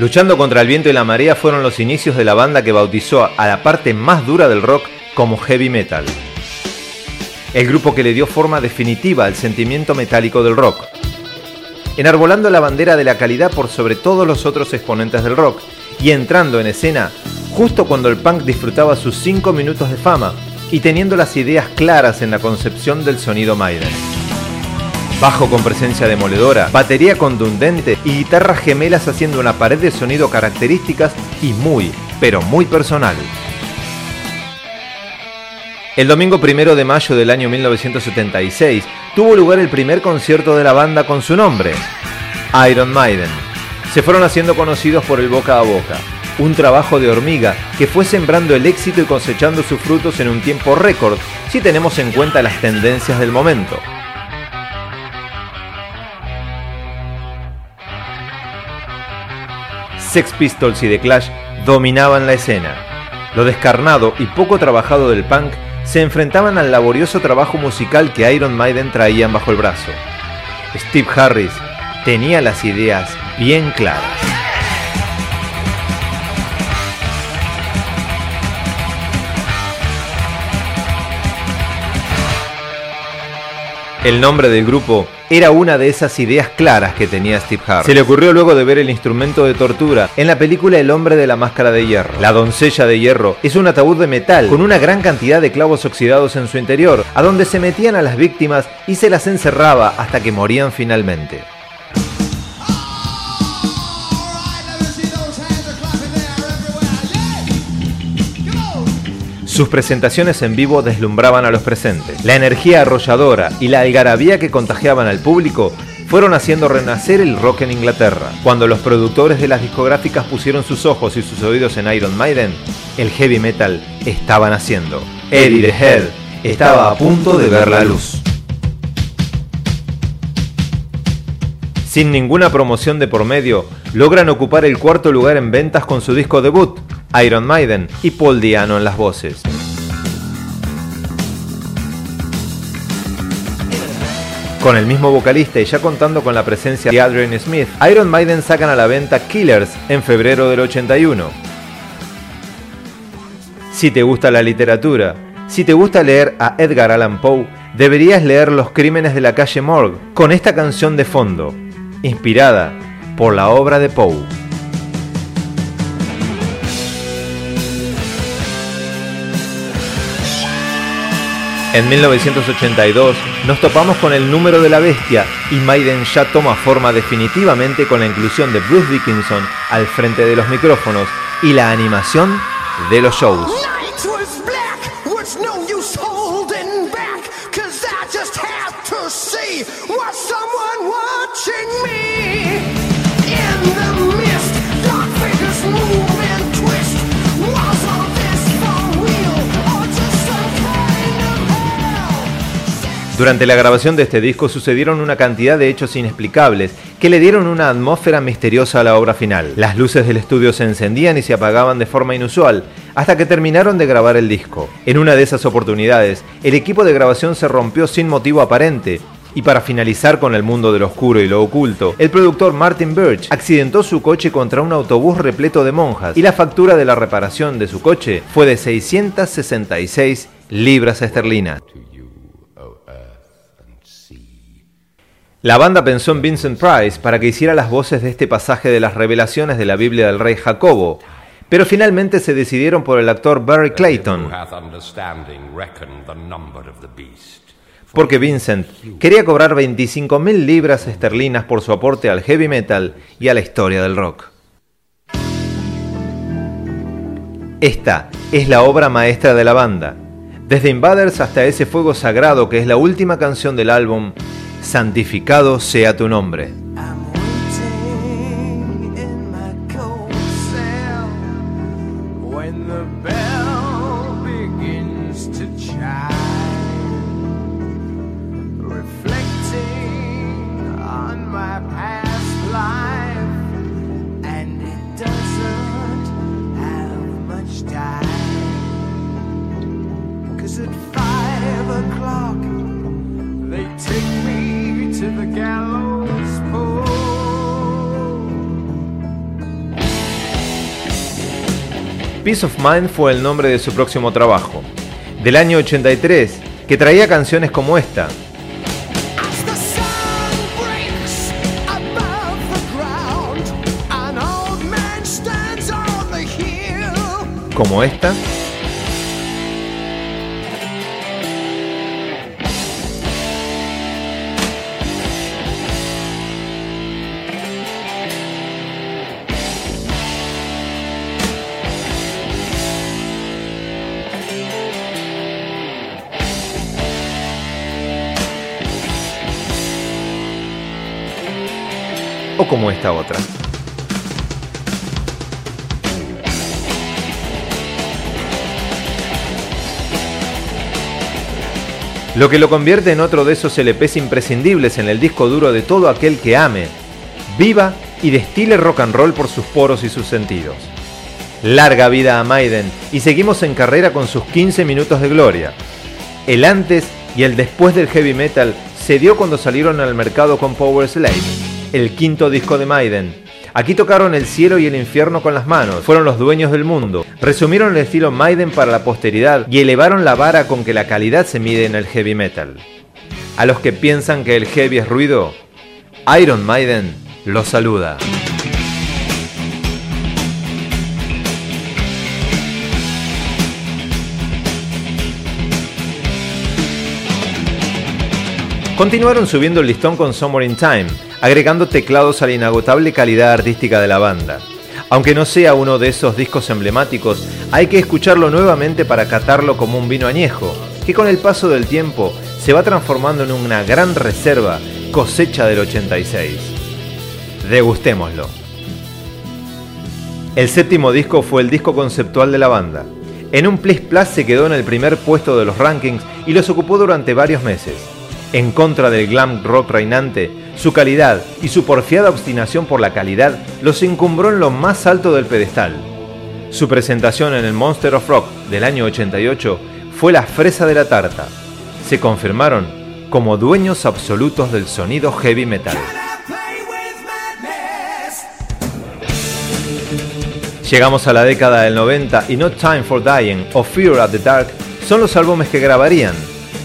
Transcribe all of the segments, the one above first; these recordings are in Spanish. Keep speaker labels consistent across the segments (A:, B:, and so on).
A: Luchando contra el viento y la marea fueron los inicios de la banda que bautizó a la parte más dura del rock como heavy metal. El grupo que le dio forma definitiva al sentimiento metálico del rock. Enarbolando la bandera de la calidad por sobre todos los otros exponentes del rock y entrando en escena justo cuando el punk disfrutaba sus 5 minutos de fama y teniendo las ideas claras en la concepción del sonido Maiden bajo con presencia demoledora, batería contundente y guitarras gemelas haciendo una pared de sonido características y muy, pero muy personal. El domingo primero de mayo del año 1976 tuvo lugar el primer concierto de la banda con su nombre, Iron Maiden. Se fueron haciendo conocidos por el boca a boca, un trabajo de hormiga que fue sembrando el éxito y cosechando sus frutos en un tiempo récord si tenemos en cuenta las tendencias del momento. Sex Pistols y The Clash dominaban la escena. Lo descarnado y poco trabajado del punk se enfrentaban al laborioso trabajo musical que Iron Maiden traían bajo el brazo. Steve Harris tenía las ideas bien claras. El nombre del grupo era una de esas ideas claras que tenía Steve Harris. Se le ocurrió luego de ver el instrumento de tortura en la película El hombre de la máscara de hierro. La doncella de hierro es un ataúd de metal con una gran cantidad de clavos oxidados en su interior, a donde se metían a las víctimas y se las encerraba hasta que morían finalmente. Sus presentaciones en vivo deslumbraban a los presentes. La energía arrolladora y la algarabía que contagiaban al público fueron haciendo renacer el rock en Inglaterra. Cuando los productores de las discográficas pusieron sus ojos y sus oídos en Iron Maiden, el heavy metal estaba naciendo. Eddie the Head estaba a punto de ver la luz. Sin ninguna promoción de por medio, logran ocupar el cuarto lugar en ventas con su disco debut, Iron Maiden y Paul Diano en las voces. Con el mismo vocalista y ya contando con la presencia de Adrian Smith, Iron Maiden sacan a la venta Killers en febrero del 81. Si te gusta la literatura, si te gusta leer a Edgar Allan Poe, deberías leer Los Crímenes de la calle Morgue con esta canción de fondo, inspirada por la obra de Poe. En 1982 nos topamos con el número de la bestia y Maiden ya toma forma definitivamente con la inclusión de Bruce Dickinson al frente de los micrófonos y la animación de los shows. Durante la grabación de este disco sucedieron una cantidad de hechos inexplicables que le dieron una atmósfera misteriosa a la obra final. Las luces del estudio se encendían y se apagaban de forma inusual hasta que terminaron de grabar el disco. En una de esas oportunidades, el equipo de grabación se rompió sin motivo aparente y para finalizar con el mundo de lo oscuro y lo oculto, el productor Martin Birch accidentó su coche contra un autobús repleto de monjas y la factura de la reparación de su coche fue de 666 libras esterlinas. La banda pensó en Vincent Price para que hiciera las voces de este pasaje de las revelaciones de la Biblia del rey Jacobo, pero finalmente se decidieron por el actor Barry Clayton. Porque Vincent quería cobrar 25.000 libras esterlinas por su aporte al heavy metal y a la historia del rock. Esta es la obra maestra de la banda. Desde Invaders hasta ese fuego sagrado que es la última canción del álbum, santificado sea tu nombre. to the gallows Peace of Mind fue el nombre de su próximo trabajo, del año 83, que traía canciones como esta. Como esta. Como esta otra. Lo que lo convierte en otro de esos LPs imprescindibles en el disco duro de todo aquel que ame, viva y destile rock and roll por sus poros y sus sentidos. Larga vida a Maiden y seguimos en carrera con sus 15 minutos de gloria. El antes y el después del heavy metal se dio cuando salieron al mercado con Power Slave el quinto disco de Maiden. Aquí tocaron el cielo y el infierno con las manos, fueron los dueños del mundo, resumieron el estilo Maiden para la posteridad y elevaron la vara con que la calidad se mide en el heavy metal. A los que piensan que el heavy es ruido, Iron Maiden los saluda. Continuaron subiendo el listón con Summer in Time, agregando teclados a la inagotable calidad artística de la banda. Aunque no sea uno de esos discos emblemáticos, hay que escucharlo nuevamente para catarlo como un vino añejo, que con el paso del tiempo se va transformando en una gran reserva cosecha del 86. Degustémoslo. El séptimo disco fue el disco conceptual de la banda. En un Plus Plus se quedó en el primer puesto de los rankings y los ocupó durante varios meses. En contra del glam rock reinante, su calidad y su porfiada obstinación por la calidad los encumbró en lo más alto del pedestal. Su presentación en el Monster of Rock del año 88 fue la fresa de la tarta. Se confirmaron como dueños absolutos del sonido heavy metal. Llegamos a la década del 90 y No Time for Dying o Fear at the Dark son los álbumes que grabarían,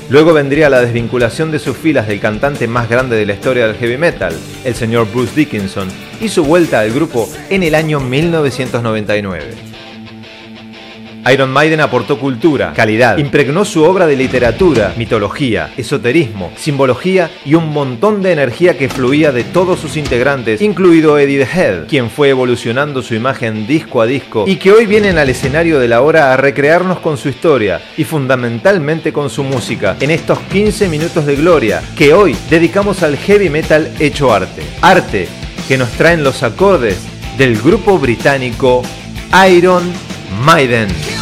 A: Luego vendría la desvinculación de sus filas del cantante más grande de la historia del heavy metal, el señor Bruce Dickinson, y su vuelta al grupo en el año 1999. Iron Maiden aportó cultura, calidad, impregnó su obra de literatura, mitología, esoterismo, simbología y un montón de energía que fluía de todos sus integrantes, incluido Eddie the Head, quien fue evolucionando su imagen disco a disco y que hoy vienen al escenario de la hora a recrearnos con su historia y fundamentalmente con su música en estos 15 minutos de gloria que hoy dedicamos al heavy metal hecho arte. Arte que nos traen los acordes del grupo británico Iron Maiden.